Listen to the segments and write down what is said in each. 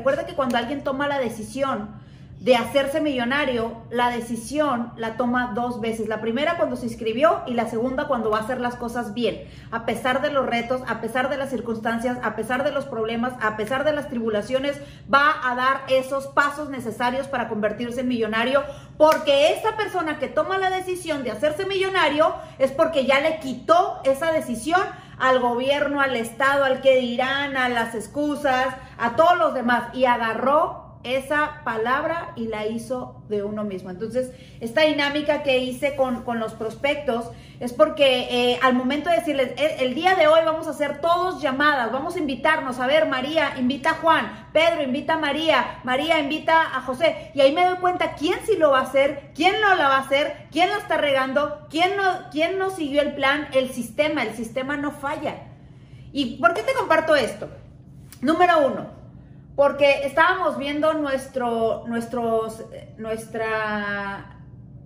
Recuerda que cuando alguien toma la decisión de hacerse millonario, la decisión la toma dos veces. La primera cuando se inscribió y la segunda cuando va a hacer las cosas bien. A pesar de los retos, a pesar de las circunstancias, a pesar de los problemas, a pesar de las tribulaciones, va a dar esos pasos necesarios para convertirse en millonario. Porque esa persona que toma la decisión de hacerse millonario es porque ya le quitó esa decisión al gobierno, al Estado, al que dirán, a las excusas, a todos los demás. Y agarró esa palabra y la hizo de uno mismo. Entonces, esta dinámica que hice con, los prospectos es porque eh, al momento de decirles, el, día de hoy vamos a hacer todos llamadas, vamos a invitarnos, a ver, María, invita a Juan, Pedro, invita a María, María, invita a José, y ahí me doy cuenta quién sí lo va a hacer, quién no la va a hacer, quién la está regando, quién no, quién no siguió el plan, el sistema, el sistema no falla. ¿Y por qué te comparto esto? Número uno, porque estábamos viendo nuestro, nuestros, nuestra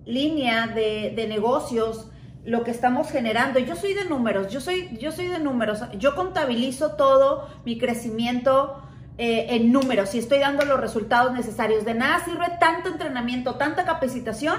línea de, negocios, lo que estamos generando. Yo soy de números, yo soy, yo soy de números. Yo contabilizo todo mi crecimiento eh, en números y estoy dando los resultados necesarios. De nada sirve tanto entrenamiento, tanta capacitación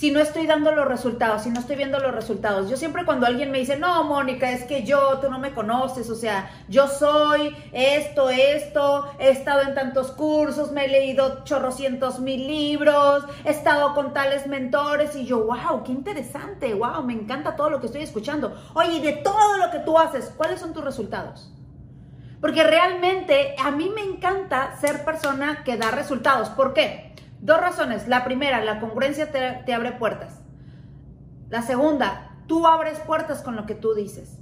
si no estoy dando los resultados, si no estoy viendo los resultados. Yo siempre cuando alguien me dice, no, Mónica, es que yo, tú no me conoces, o sea, yo soy esto, esto, he estado en tantos cursos, me he leído chorrocientos mil libros, he estado con tales mentores y yo, wow, qué interesante, wow, me encanta todo lo que estoy escuchando. Oye, de todo lo que tú haces, ¿cuáles son tus resultados? Porque realmente a mí me encanta ser persona que da resultados. ¿Por qué? Dos razones. La primera, la congruencia te, abre puertas. La segunda, tú abres puertas con lo que tú dices.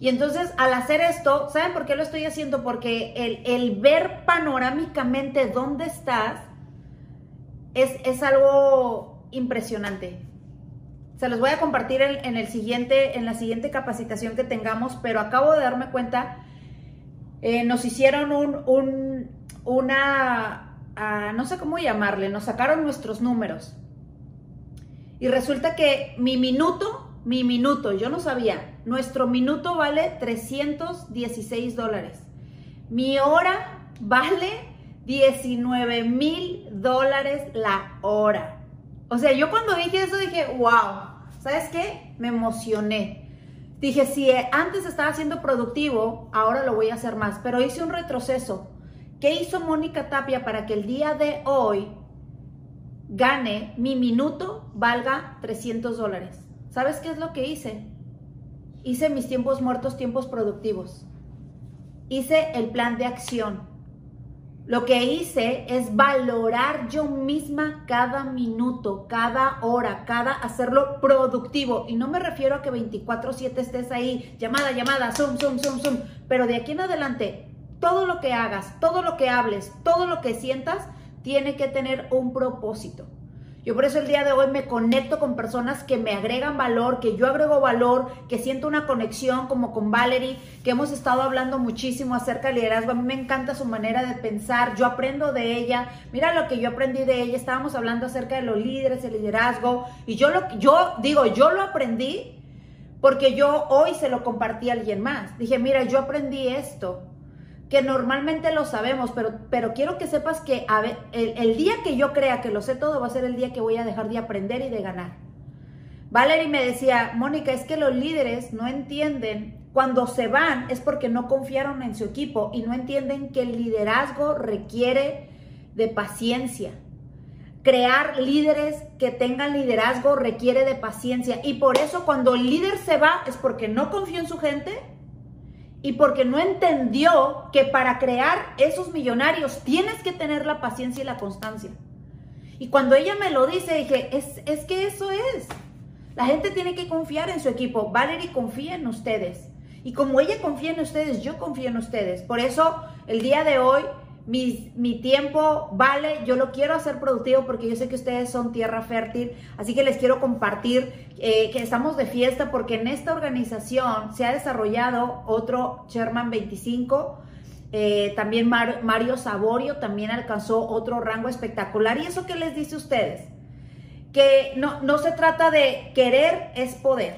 Y entonces al hacer esto, ¿saben por qué lo estoy haciendo? Porque el, ver panorámicamente dónde estás es, es, algo impresionante. Se los voy a compartir en, el siguiente, en la siguiente capacitación que tengamos, pero acabo de darme cuenta, eh, nos hicieron un, un, una no sé cómo llamarle, nos sacaron nuestros números. Y resulta que mi minuto, mi minuto, yo no sabía, nuestro minuto vale 316 dólares. Mi hora vale 19 mil dólares la hora. O sea, yo cuando dije eso dije, wow, ¿sabes qué? Me emocioné. Dije, si antes estaba siendo productivo, ahora lo voy a hacer más, pero hice un retroceso ¿Qué hizo Mónica Tapia para que el día de hoy gane mi minuto valga 300 dólares? ¿Sabes qué es lo que hice? Hice mis tiempos muertos, tiempos productivos. Hice el plan de acción. Lo que hice es valorar yo misma cada minuto, cada hora, cada hacerlo productivo. Y no me refiero a que 24/7 estés ahí, llamada, llamada, zoom, zoom, zoom, zoom. Pero de aquí en adelante, todo lo que hagas, todo lo que hables, todo lo que sientas, tiene que tener un propósito. Yo por eso el día de hoy me conecto con personas que me agregan valor, que yo agrego valor, que siento una conexión como con Valerie, que hemos estado hablando muchísimo acerca del liderazgo. A mí me encanta su manera de pensar, yo aprendo de ella. Mira lo que yo aprendí de ella. Estábamos hablando acerca de los líderes, el liderazgo, y yo lo yo digo, yo lo aprendí porque yo hoy se lo compartí a alguien más. Dije, "Mira, yo aprendí esto." Que normalmente lo sabemos, pero, pero quiero que sepas que ver, el, día que yo crea que lo sé todo va a ser el día que voy a dejar de aprender y de ganar. Valerie me decía, Mónica, es que los líderes no entienden, cuando se van es porque no confiaron en su equipo y no entienden que el liderazgo requiere de paciencia. Crear líderes que tengan liderazgo requiere de paciencia y por eso cuando el líder se va es porque no confió en su gente y porque no entendió que para crear esos millonarios tienes que tener la paciencia y la constancia. Y cuando ella me lo dice, dije, es, es que eso es. La gente tiene que confiar en su equipo. Valerie confía en ustedes. Y como ella confía en ustedes, yo confío en ustedes. Por eso el día de hoy mi, tiempo vale, yo lo quiero hacer productivo porque yo sé que ustedes son tierra fértil, así que les quiero compartir eh, que estamos de fiesta porque en esta organización se ha desarrollado otro Sherman 25, eh, también Mario Saborio también alcanzó otro rango espectacular. ¿Y eso qué les dice a ustedes? Que no, no se trata de querer es poder.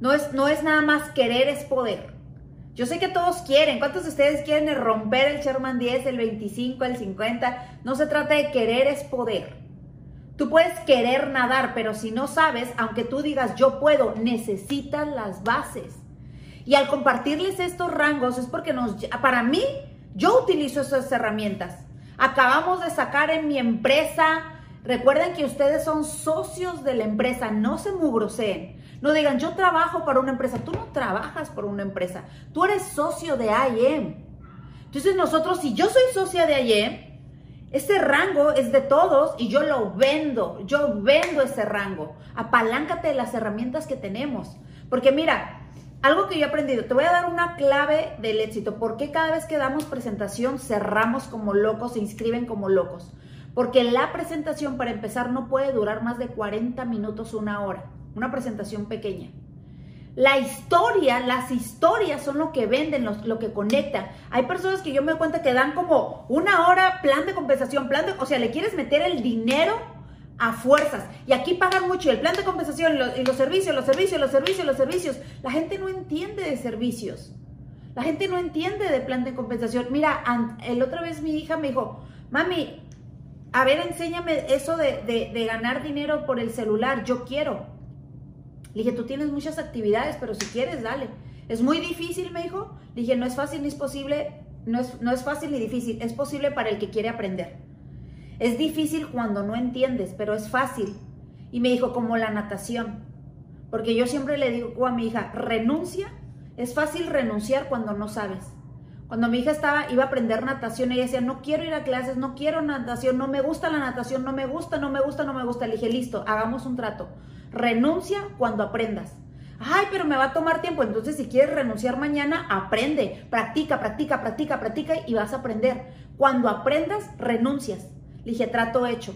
No es, no es nada más querer es poder. Yo sé que todos quieren. ¿Cuántos de ustedes quieren romper el Sherman 10, el 25, el 50? No se trata de querer, es poder. Tú puedes querer nadar, pero si no sabes, aunque tú digas yo puedo, necesitas las bases. Y al compartirles estos rangos es porque nos, para mí, yo utilizo esas herramientas. Acabamos de sacar en mi empresa, recuerden que ustedes son socios de la empresa, no se mugroseen. No digan, yo trabajo para una empresa. Tú no trabajas por una empresa. Tú eres socio de IM. Entonces nosotros, si yo soy socia de IM, ese rango es de todos y yo lo vendo. Yo vendo ese rango. Apaláncate de las herramientas que tenemos. Porque mira, algo que yo he aprendido, te voy a dar una clave del éxito. ¿Por qué cada vez que damos presentación cerramos como locos, se inscriben como locos? Porque la presentación para empezar no puede durar más de 40 minutos, una hora una presentación pequeña. La historia, las historias son lo que venden, lo que conectan. Hay personas que yo me doy cuenta que dan como una hora plan de compensación, plan de, o sea, le quieres meter el dinero a fuerzas. Y aquí pagan mucho el plan de compensación y los, servicios, los servicios, los servicios, los servicios. La gente no entiende de servicios. La gente no entiende de plan de compensación. Mira, el otra vez mi hija me dijo, mami, a ver, enséñame eso de, de ganar dinero por el celular. Yo quiero. Le dije, tú tienes muchas actividades, pero si quieres, dale. Es muy difícil, me dijo. Le dije, no es fácil ni es posible, no es, no es fácil ni difícil, es posible para el que quiere aprender. Es difícil cuando no entiendes, pero es fácil. Y me dijo, como la natación. Porque yo siempre le digo a mi hija, renuncia. Es fácil renunciar cuando no sabes. Cuando mi hija estaba, iba a aprender natación, ella decía, no quiero ir a clases, no quiero natación, no me gusta la natación, no me gusta, no me gusta, no me gusta. Le dije, listo, hagamos un trato. Renuncia cuando aprendas. Ay, pero me va a tomar tiempo. Entonces, si quieres renunciar mañana, aprende, practica, practica, practica, practica y vas a aprender. Cuando aprendas, renuncias. Le dije, trato hecho.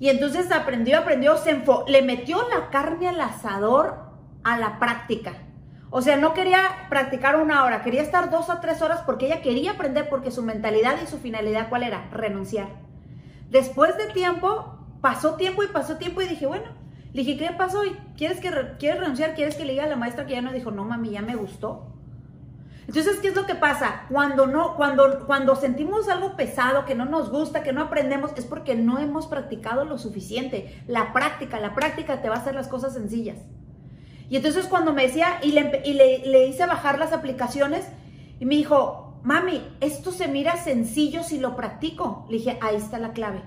Y entonces aprendió, aprendió, se le metió la carne al asador a la práctica. O sea, no quería practicar una hora, quería estar dos o tres horas porque ella quería aprender porque su mentalidad y su finalidad, ¿cuál era? Renunciar. Después de tiempo, pasó tiempo y pasó tiempo y dije, bueno, le dije, ¿qué pasó? ¿Quieres, que ¿Quieres renunciar? ¿Quieres que le diga a la maestra que ya no? Dijo, no, mami, ya me gustó. Entonces, ¿qué es lo que pasa? Cuando no, cuando, cuando sentimos algo pesado, que no nos gusta, que no aprendemos, es porque no hemos practicado lo suficiente. La práctica, la práctica te va a hacer las cosas sencillas. Y entonces cuando me decía, y le, y le, le hice bajar las aplicaciones, y me dijo, mami, esto se mira sencillo si lo practico. Le dije, ahí está la clave.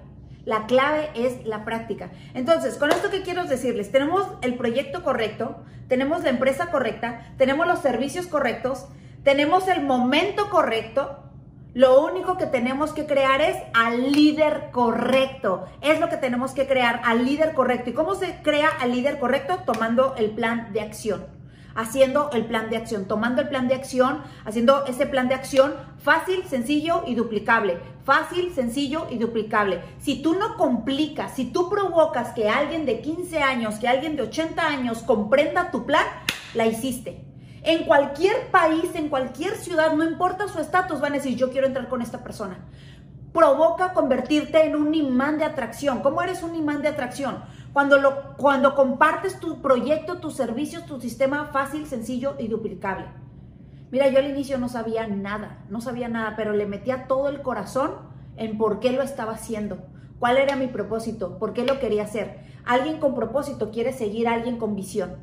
La clave es la práctica. Entonces, con esto que quiero decirles, tenemos el proyecto correcto, tenemos la empresa correcta, tenemos los servicios correctos, tenemos el momento correcto. Lo único que tenemos que crear es al líder correcto. Es lo que tenemos que crear al líder correcto. ¿Y cómo se crea al líder correcto? Tomando el plan de acción haciendo el plan de acción, tomando el plan de acción, haciendo ese plan de acción fácil, sencillo y duplicable. Fácil, sencillo y duplicable. Si tú no complicas, si tú provocas que alguien de 15 años, que alguien de 80 años comprenda tu plan, la hiciste. En cualquier país, en cualquier ciudad, no importa su estatus, van a decir, yo quiero entrar con esta persona. Provoca convertirte en un imán de atracción. ¿Cómo eres un imán de atracción? Cuando, lo, cuando compartes tu proyecto, tus servicios, tu sistema fácil, sencillo y duplicable. Mira, yo al inicio no sabía nada, no sabía nada, pero le metía todo el corazón en por qué lo estaba haciendo, cuál era mi propósito, por qué lo quería hacer. Alguien con propósito quiere seguir a alguien con visión.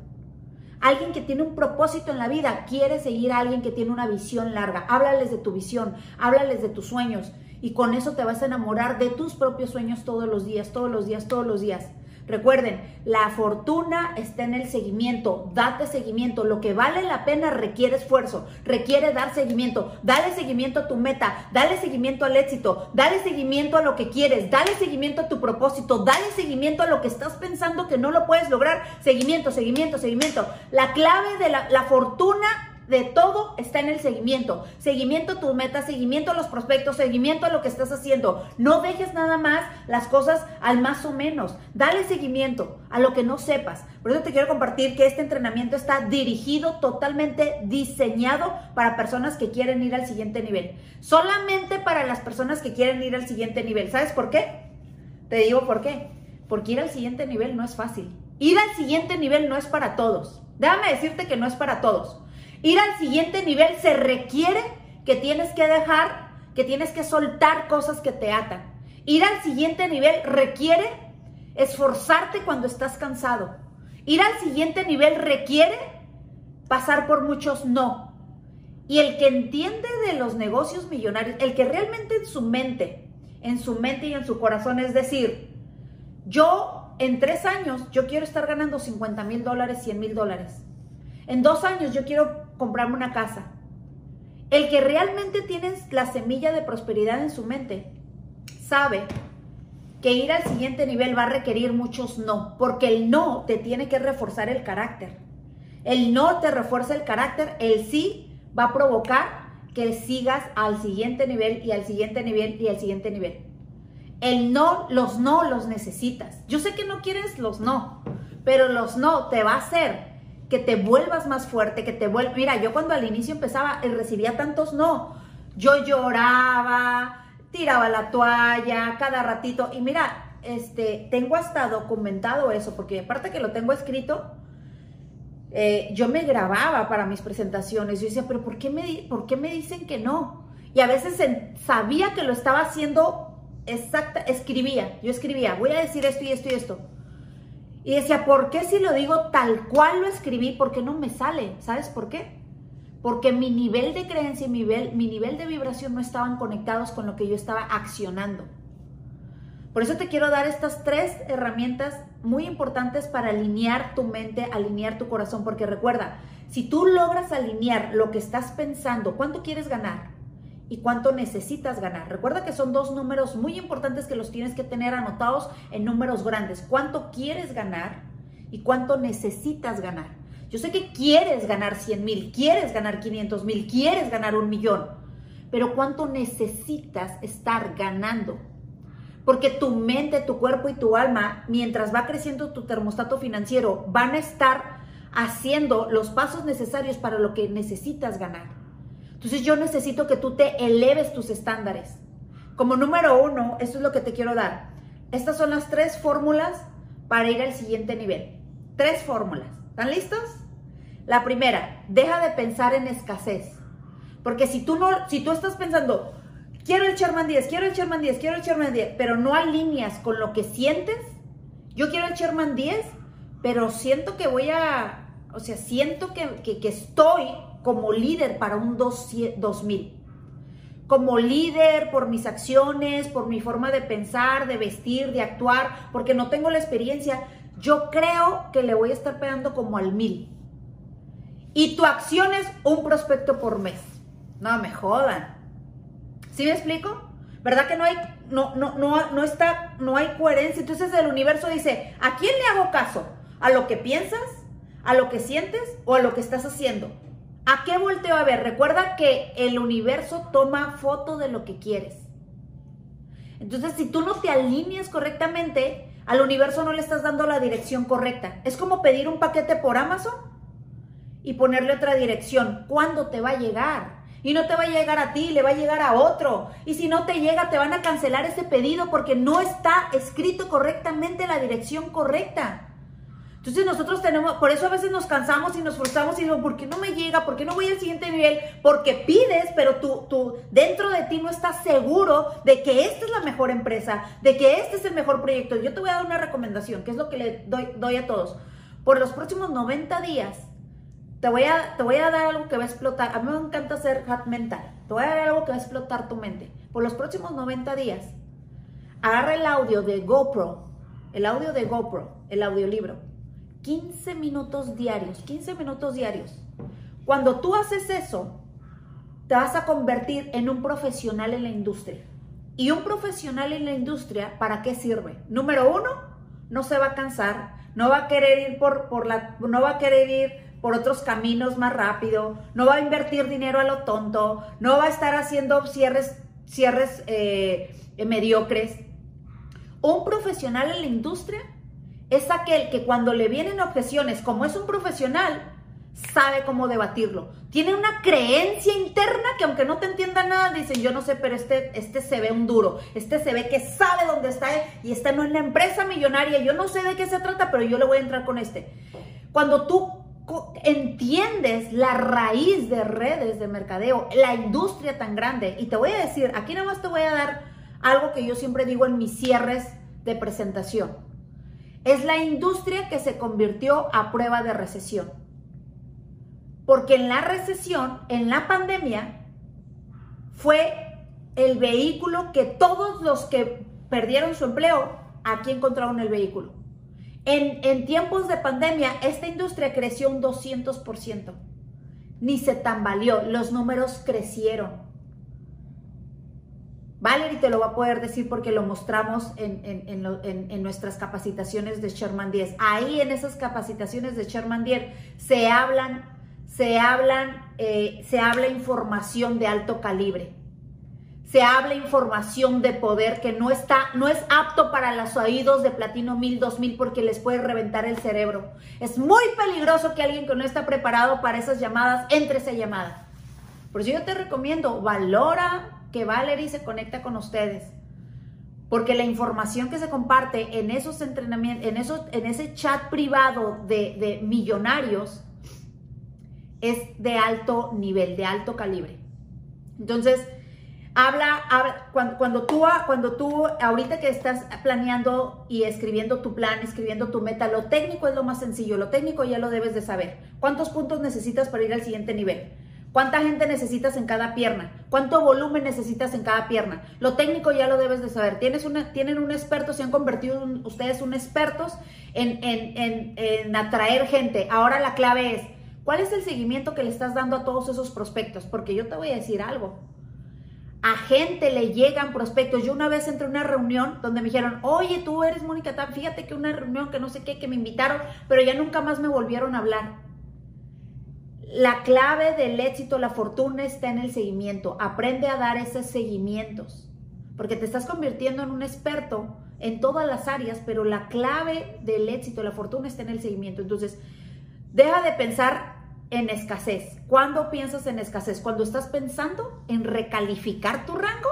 Alguien que tiene un propósito en la vida quiere seguir a alguien que tiene una visión larga. Háblales de tu visión, háblales de tus sueños y con eso te vas a enamorar de tus propios sueños todos los días, todos los días, todos los días. Recuerden, la fortuna está en el seguimiento. Date seguimiento. Lo que vale la pena requiere esfuerzo, requiere dar seguimiento. Dale seguimiento a tu meta, dale seguimiento al éxito, dale seguimiento a lo que quieres, dale seguimiento a tu propósito, dale seguimiento a lo que estás pensando que no lo puedes lograr. Seguimiento, seguimiento, seguimiento. La clave de la, la fortuna de todo está en el seguimiento. Seguimiento a tus metas, seguimiento a los prospectos, seguimiento a lo que estás haciendo. No dejes nada más las cosas al más o menos. Dale seguimiento a lo que no sepas. Por eso te quiero compartir que este entrenamiento está dirigido, totalmente diseñado para personas que quieren ir al siguiente nivel. Solamente para las personas que quieren ir al siguiente nivel. ¿Sabes por qué? Te digo por qué. Porque ir al siguiente nivel no es fácil. Ir al siguiente nivel no es para todos. Déjame decirte que no es para todos. Ir al siguiente nivel se requiere que tienes que dejar, que tienes que soltar cosas que te atan. Ir al siguiente nivel requiere esforzarte cuando estás cansado. Ir al siguiente nivel requiere pasar por muchos no. Y el que entiende de los negocios millonarios, el que realmente en su mente, en su mente y en su corazón es decir, yo en tres años yo quiero estar ganando 50 mil dólares, 100 mil dólares. En dos años yo quiero comprarme una casa. El que realmente tiene la semilla de prosperidad en su mente sabe que ir al siguiente nivel va a requerir muchos no, porque el no te tiene que reforzar el carácter. El no te refuerza el carácter, el sí va a provocar que sigas al siguiente nivel y al siguiente nivel y al siguiente nivel. El no, los no los necesitas. Yo sé que no quieres los no, pero los no te va a hacer que te vuelvas más fuerte, que te vuelvas... Mira, yo cuando al inicio empezaba y recibía tantos no, yo lloraba, tiraba la toalla cada ratito. Y mira, este, tengo hasta documentado eso, porque aparte que lo tengo escrito, eh, yo me grababa para mis presentaciones. Yo decía, pero ¿por qué, me, ¿por qué me dicen que no? Y a veces sabía que lo estaba haciendo exacta, escribía, yo escribía, voy a decir esto y esto y esto y decía, ¿por qué si lo digo tal cual lo escribí? ¿Por qué no me sale? ¿Sabes por qué? Porque mi nivel de creencia y mi nivel, mi nivel de vibración no estaban conectados con lo que yo estaba accionando. Por eso te quiero dar estas tres herramientas muy importantes para alinear tu mente, alinear tu corazón, porque recuerda, si tú logras alinear lo que estás pensando, ¿cuánto quieres ganar? Y cuánto necesitas ganar. Recuerda que son dos números muy importantes que los tienes que tener anotados en números grandes. ¿Cuánto quieres ganar y cuánto necesitas ganar? Yo sé que quieres ganar 100 mil, quieres ganar 500 mil, quieres ganar un millón, pero ¿cuánto necesitas estar ganando? Porque tu mente, tu cuerpo y tu alma, mientras va creciendo tu termostato financiero, van a estar haciendo los pasos necesarios para lo que necesitas ganar. Entonces yo necesito que tú te eleves tus estándares. Como número uno, esto es lo que te quiero dar. Estas son las tres fórmulas para ir al siguiente nivel. Tres fórmulas. ¿Están listos? La primera, deja de pensar en escasez. Porque si tú no, si tú estás pensando, quiero el Sherman 10, quiero el Sherman 10, quiero el Sherman 10, pero no alineas con lo que sientes, yo quiero el Sherman 10, pero siento que voy a, o sea, siento que, que, que estoy como líder para un 2000. Como líder por mis acciones, por mi forma de pensar, de vestir, de actuar, porque no tengo la experiencia, yo creo que le voy a estar pegando como al mil. Y tu acción es un prospecto por mes. No me jodan. ¿Sí me explico? ¿Verdad que no hay, no, no, no, no está, no hay coherencia? Entonces el universo dice, ¿a quién le hago caso? ¿A lo que piensas? ¿A lo que sientes? ¿O a lo que estás haciendo? ¿A qué volteo a ver? Recuerda que el universo toma foto de lo que quieres. Entonces, si tú no te alineas correctamente, al universo no le estás dando la dirección correcta. Es como pedir un paquete por Amazon y ponerle otra dirección. ¿Cuándo te va a llegar? Y no te va a llegar a ti, le va a llegar a otro. Y si no te llega, te van a cancelar ese pedido porque no está escrito correctamente la dirección correcta. Entonces nosotros tenemos, por eso a veces nos cansamos y nos frustramos y digo, ¿por qué no me llega? ¿Por qué no voy al siguiente nivel? Porque pides, pero tú, tú dentro de ti no estás seguro de que esta es la mejor empresa, de que este es el mejor proyecto. Yo te voy a dar una recomendación, que es lo que le doy, doy a todos. Por los próximos 90 días, te voy, a, te voy a dar algo que va a explotar. A mí me encanta hacer hat mental. Te voy a dar algo que va a explotar tu mente. Por los próximos 90 días, agarra el audio de GoPro, el audio de GoPro, el audiolibro 15 minutos diarios, 15 minutos diarios. Cuando tú haces eso, te vas a convertir en un profesional en la industria. Y un profesional en la industria, ¿para qué sirve? Número uno, no se va a cansar, no va a querer ir por, por la, no va a querer ir por otros caminos más rápido, no va a invertir dinero a lo tonto, no va a estar haciendo cierres, cierres eh, mediocres. Un profesional en la industria es aquel que cuando le vienen objeciones, como es un profesional, sabe cómo debatirlo. Tiene una creencia interna que aunque no te entienda nada, dicen, yo no sé, pero este, este se ve un duro, este se ve que sabe dónde está y está en una empresa millonaria, yo no sé de qué se trata, pero yo le voy a entrar con este. Cuando tú entiendes la raíz de redes de mercadeo, la industria tan grande. Y te voy a decir, aquí nada más te voy a dar algo que yo siempre digo en mis cierres de presentación. Es la industria que se convirtió a prueba de recesión. Porque en la recesión, en la pandemia, fue el vehículo que todos los que perdieron su empleo, aquí encontraron el vehículo. En, tiempos de pandemia, esta industria creció un 200%. Ni se tambaleó, los números crecieron. Valerie te lo va a poder decir porque lo mostramos en, nuestras capacitaciones de Sherman 10. Ahí en esas capacitaciones de Sherman 10 se hablan, se hablan, eh, se habla información de alto calibre se habla información de poder que no está, no es apto para los oídos de platino 1000, 2000 porque les puede reventar el cerebro. Es muy peligroso que alguien que no está preparado para esas llamadas entre esa llamada. Por eso yo te recomiendo, valora que Valerie se conecta con ustedes. Porque la información que se comparte en esos entrenamientos, en, esos, en ese chat privado de, millonarios, es de alto nivel, de alto calibre. Entonces, Habla, cuando, tú, cuando tú, ahorita que estás planeando y escribiendo tu plan, escribiendo tu meta, lo técnico es lo más sencillo, lo técnico ya lo debes de saber. ¿Cuántos puntos necesitas para ir al siguiente nivel? ¿Cuánta gente necesitas en cada pierna? ¿Cuánto volumen necesitas en cada pierna? Lo técnico ya lo debes de saber. Tienes una, tienen un experto, se han convertido ustedes un expertos en, en, en atraer gente. Ahora la clave es, ¿cuál es el seguimiento que le estás dando a todos esos prospectos? Porque yo te voy a decir algo a gente le llegan prospectos. Yo una vez entré a una reunión donde me dijeron, oye, tú eres Mónica Tam, fíjate que una reunión que no sé qué, que me invitaron, pero ya nunca más me volvieron a hablar. La clave del éxito, la fortuna está en el seguimiento. Aprende a dar esos seguimientos, porque te estás convirtiendo en un experto en todas las áreas, pero la clave del éxito, la fortuna está en el seguimiento. Entonces, deja de pensar en escasez. ¿Cuándo piensas en escasez? Cuando estás pensando en recalificar tu rango.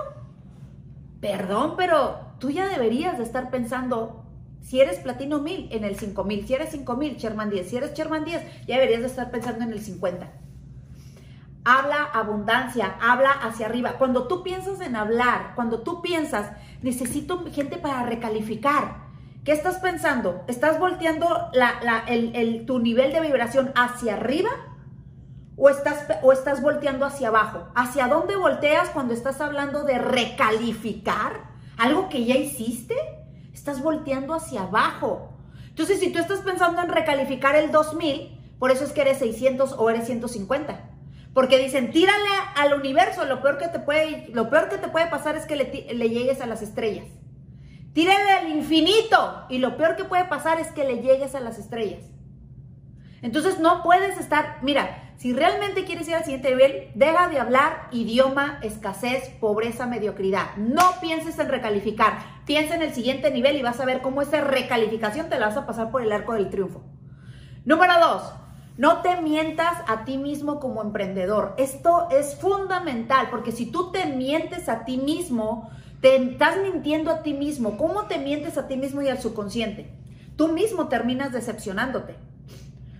Perdón, pero tú ya deberías de estar pensando, si eres platino 1000, en el 5000. Si eres 5000, Sherman 10. Si eres Sherman 10, ya deberías de estar pensando en el 50. Habla abundancia, habla hacia arriba. Cuando tú piensas en hablar, cuando tú piensas, necesito gente para recalificar, ¿Qué estás pensando? ¿Estás volteando tu nivel de vibración hacia arriba o estás, o estás volteando hacia abajo? ¿Hacia dónde volteas cuando estás hablando de recalificar? ¿Algo que ya hiciste? Estás volteando hacia abajo. Entonces, si tú estás pensando en recalificar el 2000, por eso es que eres 600 o eres 150. Porque dicen, tírale al universo, lo peor que te puede, lo peor que te puede pasar es que le, le llegues a las estrellas. Tírale al infinito y lo peor que puede pasar es que le llegues a las estrellas. Entonces no puedes estar, mira, si realmente quieres ir al siguiente nivel, deja de hablar idioma, escasez, pobreza, mediocridad. No pienses en recalificar, piensa en el siguiente nivel y vas a ver cómo esa recalificación te la vas a pasar por el arco del triunfo. Número dos, no te mientas a ti mismo como emprendedor. Esto es fundamental porque si tú te mientes a ti mismo, te estás mintiendo a ti mismo. ¿Cómo te mientes a ti mismo y al subconsciente? Tú mismo terminas decepcionándote.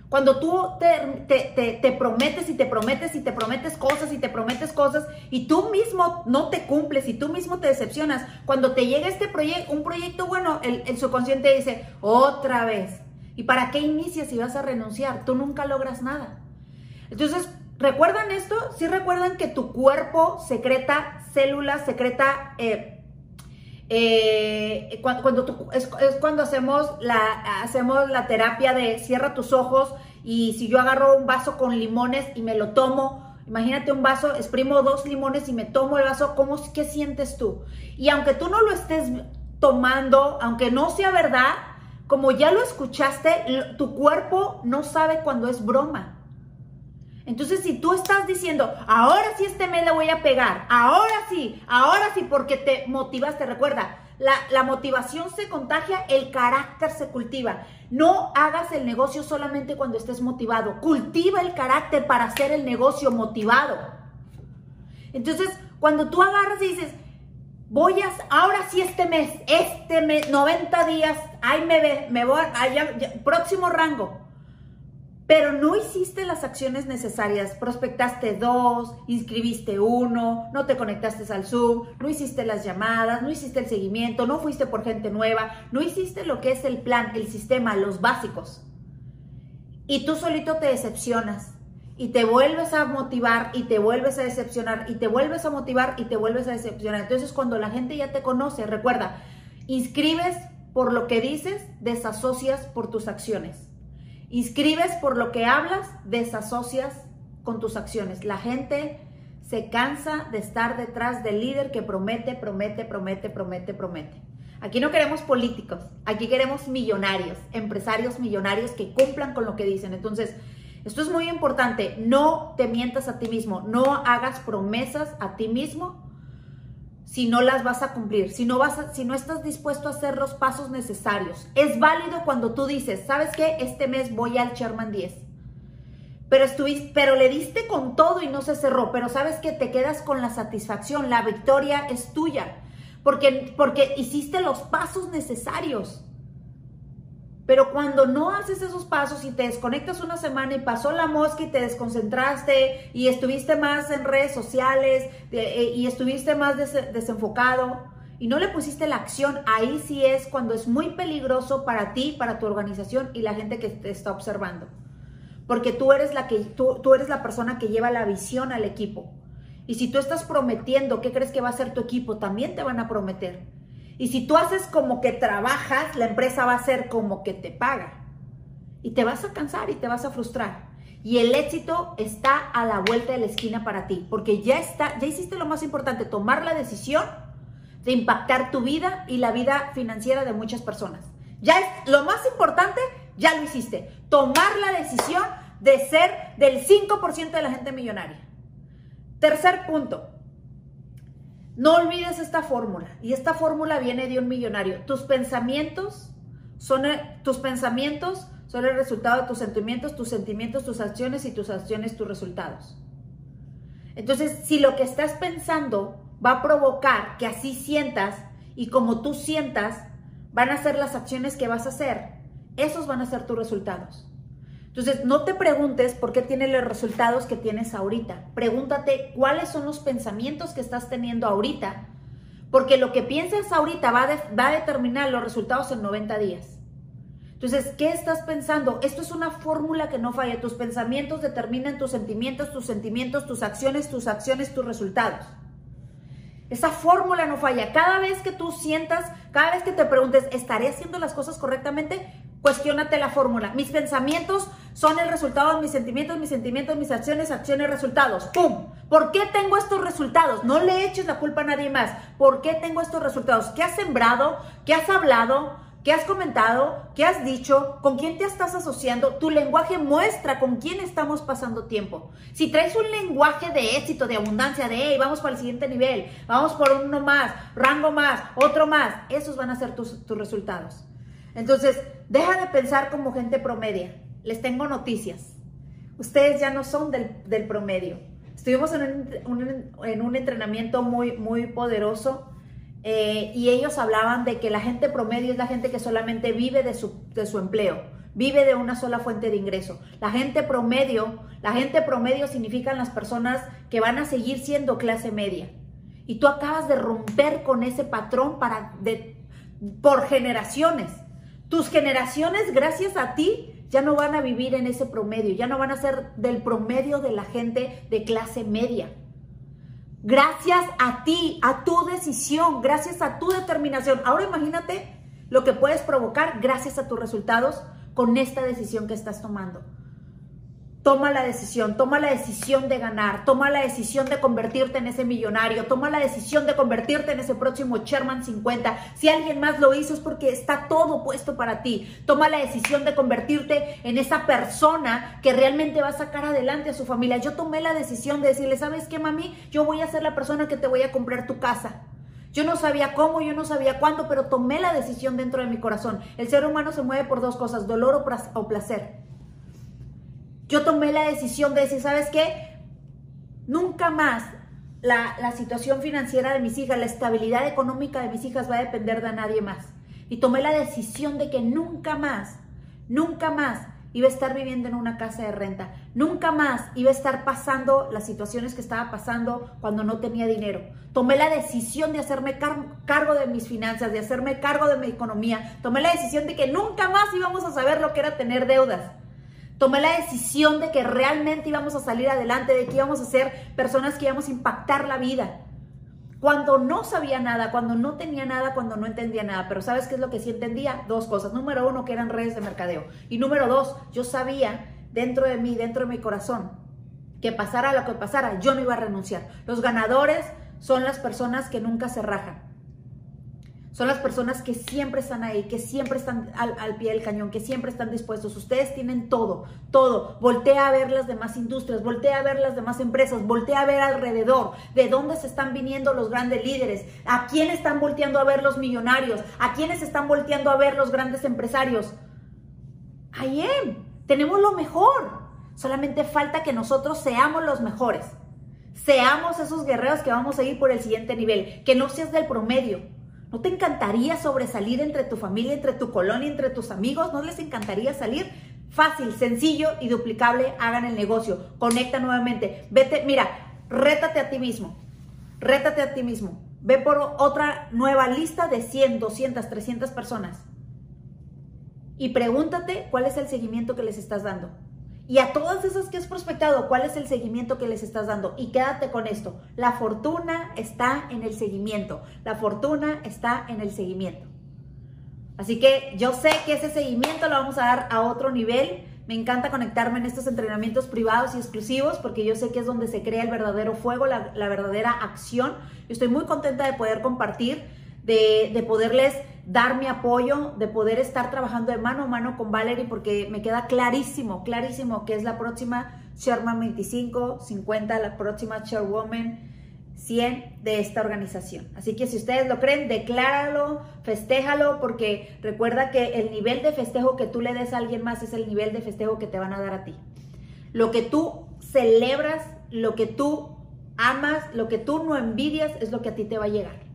Cuando tú te, prometes y te prometes y te prometes cosas y te prometes cosas y tú mismo no te cumples y tú mismo te decepcionas, cuando te llega este proyecto, un proyecto bueno, el, el subconsciente dice, otra vez. ¿Y para qué inicias si vas a renunciar? Tú nunca logras nada. Entonces, ¿recuerdan esto? Sí recuerdan que tu cuerpo secreta células, secreta eh, eh, cuando, es, cuando hacemos la, hacemos la terapia de cierra tus ojos y si yo agarro un vaso con limones y me lo tomo, imagínate un vaso, exprimo dos limones y me tomo el vaso, ¿cómo, ¿qué sientes tú? Y aunque tú no lo estés tomando, aunque no sea verdad, como ya lo escuchaste, tu cuerpo no sabe cuando es broma. Entonces, si tú estás diciendo, ahora sí este mes le voy a pegar, ahora sí, ahora sí, porque te motivaste, recuerda, la, la, motivación se contagia, el carácter se cultiva. No hagas el negocio solamente cuando estés motivado, cultiva el carácter para hacer el negocio motivado. Entonces, cuando tú agarras y dices, voy a, ahora sí este mes, este mes, 90 días, ahí me ve, me voy, próximo rango pero no hiciste las acciones necesarias. Prospectaste dos, inscribiste uno, no te conectaste al Zoom, no hiciste las llamadas, no hiciste el seguimiento, no fuiste por gente nueva, no hiciste lo que es el plan, el sistema, los básicos. Y tú solito te decepcionas y te vuelves a motivar y te vuelves a decepcionar y te vuelves a motivar y te vuelves a decepcionar. Entonces cuando la gente ya te conoce, recuerda, inscribes por lo que dices, desasocias por tus acciones. Inscribes por lo que hablas, desasocias con tus acciones. La gente se cansa de estar detrás del líder que promete, promete, promete, promete, promete. Aquí no queremos políticos, aquí queremos millonarios, empresarios millonarios que cumplan con lo que dicen. Entonces, esto es muy importante, no te mientas a ti mismo, no hagas promesas a ti mismo si no las vas a cumplir, si no, vas si no estás dispuesto a hacer los pasos necesarios. Es válido cuando tú dices, ¿sabes qué? Este mes voy al Sherman 10. Pero, estuviste, pero le diste con todo y no se cerró, pero sabes que te quedas con la satisfacción, la victoria es tuya, porque, porque hiciste los pasos necesarios. Pero cuando no haces esos pasos y te desconectas una semana y pasó la mosca y te desconcentraste y estuviste más en redes sociales eh, y estuviste más desenfocado y no le pusiste la acción, ahí sí es cuando es muy peligroso para ti, para tu organización y la gente que te está observando. Porque tú eres la que tú, tú eres la persona que lleva la visión al equipo. Y si tú estás prometiendo qué crees que va a ser tu equipo, también te van a prometer. Y si tú haces como que trabajas, la empresa va a ser como que te paga. Y te vas a cansar y te vas a frustrar. Y el éxito está a la vuelta de la esquina para ti, porque ya está, ya hiciste lo más importante, tomar la decisión de impactar tu vida y la vida financiera de muchas personas. Ya es lo más importante, ya lo hiciste. Tomar la decisión de ser del 5% de la gente millonaria. Tercer punto, no olvides esta fórmula. Y esta fórmula viene de un millonario. Tus pensamientos son tus pensamientos son el resultado de tus sentimientos, tus sentimientos, tus acciones y tus acciones, tus resultados. Entonces, si lo que estás pensando va a provocar que así sientas y como tú sientas, van a ser las acciones que vas a hacer, esos van a ser tus resultados. Entonces, no te preguntes por qué tienes los resultados que tienes ahorita. Pregúntate cuáles son los pensamientos que estás teniendo ahorita, porque lo que piensas ahorita va, a determinar los resultados en 90 días. Entonces, ¿qué estás pensando? Esto es una fórmula que no falla. Tus pensamientos determinan tus sentimientos, tus sentimientos, tus acciones, tus acciones, tus resultados. Esa fórmula no falla. Cada vez que tú sientas, cada vez que te preguntes, ¿estaré haciendo las cosas correctamente? Cuestiónate la fórmula. Mis pensamientos son el resultado de mis sentimientos, mis sentimientos, mis acciones, acciones, resultados. ¡Pum! ¿Por qué tengo estos resultados? No le eches la culpa a nadie más. ¿Por qué tengo estos resultados? ¿Qué has sembrado? ¿Qué has hablado? ¿Qué has comentado? ¿Qué has dicho? ¿Con quién te estás asociando? Tu lenguaje muestra con quién estamos pasando tiempo. Si traes un lenguaje de éxito, de abundancia, de, hey, vamos para el siguiente nivel, vamos por uno más, rango más, otro más, esos van a ser tus, tus resultados. Entonces, deja de pensar como gente promedia. Les tengo noticias. Ustedes ya no son del, promedio. Estuvimos en un, entrenamiento muy, muy poderoso eh, y ellos hablaban de que la gente promedio es la gente que solamente vive de su, de su empleo, vive de una sola fuente de ingreso. La gente promedio, la gente promedio significan las personas que van a seguir siendo clase media. Y tú acabas de romper con ese patrón para de, por generaciones. Tus generaciones, gracias a ti, ya no van a vivir en ese promedio, ya no van a ser del promedio de la gente de clase media. Gracias a ti, a tu decisión, gracias a tu determinación. Ahora imagínate lo que puedes provocar gracias a tus resultados con esta decisión que estás tomando. Toma la decisión, toma la decisión de ganar, toma la decisión de convertirte en ese millonario, toma la decisión de convertirte en ese próximo Sherman 50. Si alguien más lo hizo es porque está todo puesto para ti. Toma la decisión de convertirte en esa persona que realmente va a sacar adelante a su familia. Yo tomé la decisión de decirle, ¿sabes qué, mami? Yo voy a ser la persona que te voy a comprar tu casa. Yo no sabía cómo, yo no sabía cuándo, pero tomé la decisión dentro de mi corazón. El ser humano se mueve por dos cosas, dolor o placer yo tomé la decisión de decir, ¿sabes qué? Nunca más la, situación financiera de mis hijas, la estabilidad económica de mis hijas va a depender de nadie más. Y tomé la decisión de que nunca más, nunca más iba a estar viviendo en una casa de renta. Nunca más iba a estar pasando las situaciones que estaba pasando cuando no tenía dinero. Tomé la decisión de hacerme cargo de mis finanzas, de hacerme cargo de mi economía. Tomé la decisión de que nunca más íbamos a saber lo que era tener deudas. Tomé la decisión de que realmente íbamos a salir adelante, de que íbamos a ser personas que íbamos a impactar la vida. Cuando no sabía nada, cuando no tenía nada, cuando no entendía nada. Pero ¿sabes qué es lo que sí entendía? Dos cosas. Número uno, que eran redes de mercadeo. Y número dos, yo sabía dentro de mí, dentro de mi corazón, que pasara lo que pasara, yo no iba a renunciar. Los ganadores son las personas que nunca se rajan. Son las personas que siempre están ahí, que siempre están al, pie del cañón, que siempre están dispuestos. Ustedes tienen todo, todo. Voltea a ver las demás industrias, voltea a ver las demás empresas, voltea a ver alrededor de dónde se están viniendo los grandes líderes, a quién están volteando a ver los millonarios, a quiénes están volteando a ver los grandes empresarios. Ahí tenemos lo mejor. Solamente falta que nosotros seamos los mejores. Seamos esos guerreros que vamos a ir por el siguiente nivel. Que no seas del promedio ¿No te encantaría sobresalir entre tu familia, entre tu colonia, entre tus amigos? ¿No les encantaría salir? Fácil, sencillo y duplicable, hagan el negocio. Conecta nuevamente. Vete, mira, rétate a ti mismo. Rétate a ti mismo. Ve por otra nueva lista de 100, 200, 300 personas. Y pregúntate cuál es el seguimiento que les estás dando. Y a todas esas que has prospectado, ¿cuál es el seguimiento que les estás dando? Y quédate con esto. La fortuna está en el seguimiento. La fortuna está en el seguimiento. Así que yo sé que ese seguimiento lo vamos a dar a otro nivel. Me encanta conectarme en estos entrenamientos privados y exclusivos porque yo sé que es donde se crea el verdadero fuego, la, verdadera acción. Yo estoy muy contenta de poder compartir, de, de poderles dar mi apoyo, de poder estar trabajando de mano a mano con Valerie, porque me queda clarísimo, clarísimo que es la próxima Sherman 25, 50, la próxima Chairwoman 100 de esta organización. Así que si ustedes lo creen, decláralo, festéjalo, porque recuerda que el nivel de festejo que tú le des a alguien más es el nivel de festejo que te van a dar a ti. Lo que tú celebras, lo que tú amas, lo que tú no envidias, es lo que a ti te va a llegar.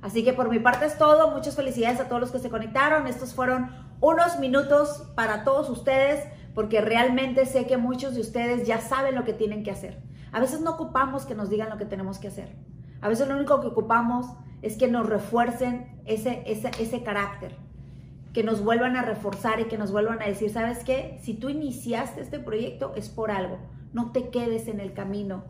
Así que por mi parte es todo. Muchas felicidades a todos los que se conectaron. Estos fueron unos minutos para todos ustedes porque realmente sé que muchos de ustedes ya saben lo que tienen que hacer. A veces no ocupamos que nos digan lo que tenemos que hacer. A veces lo único que ocupamos es que nos refuercen ese, ese, ese carácter, que nos vuelvan a reforzar y que nos vuelvan a decir, ¿sabes qué? Si tú iniciaste este proyecto es por algo. No te quedes en el camino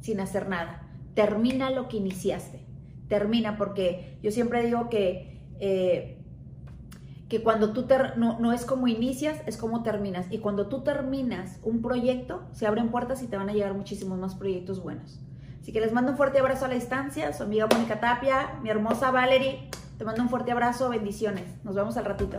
sin hacer nada. Termina lo que iniciaste termina, porque yo siempre digo que, eh, que cuando tú no, no, es como inicias, es como terminas. Y cuando tú terminas un proyecto, se abren puertas y te van a llegar muchísimos más proyectos buenos. Así que les mando un fuerte abrazo a la distancia, su amiga Mónica Tapia, mi hermosa Valerie, te mando un fuerte abrazo, bendiciones. Nos vemos al ratito.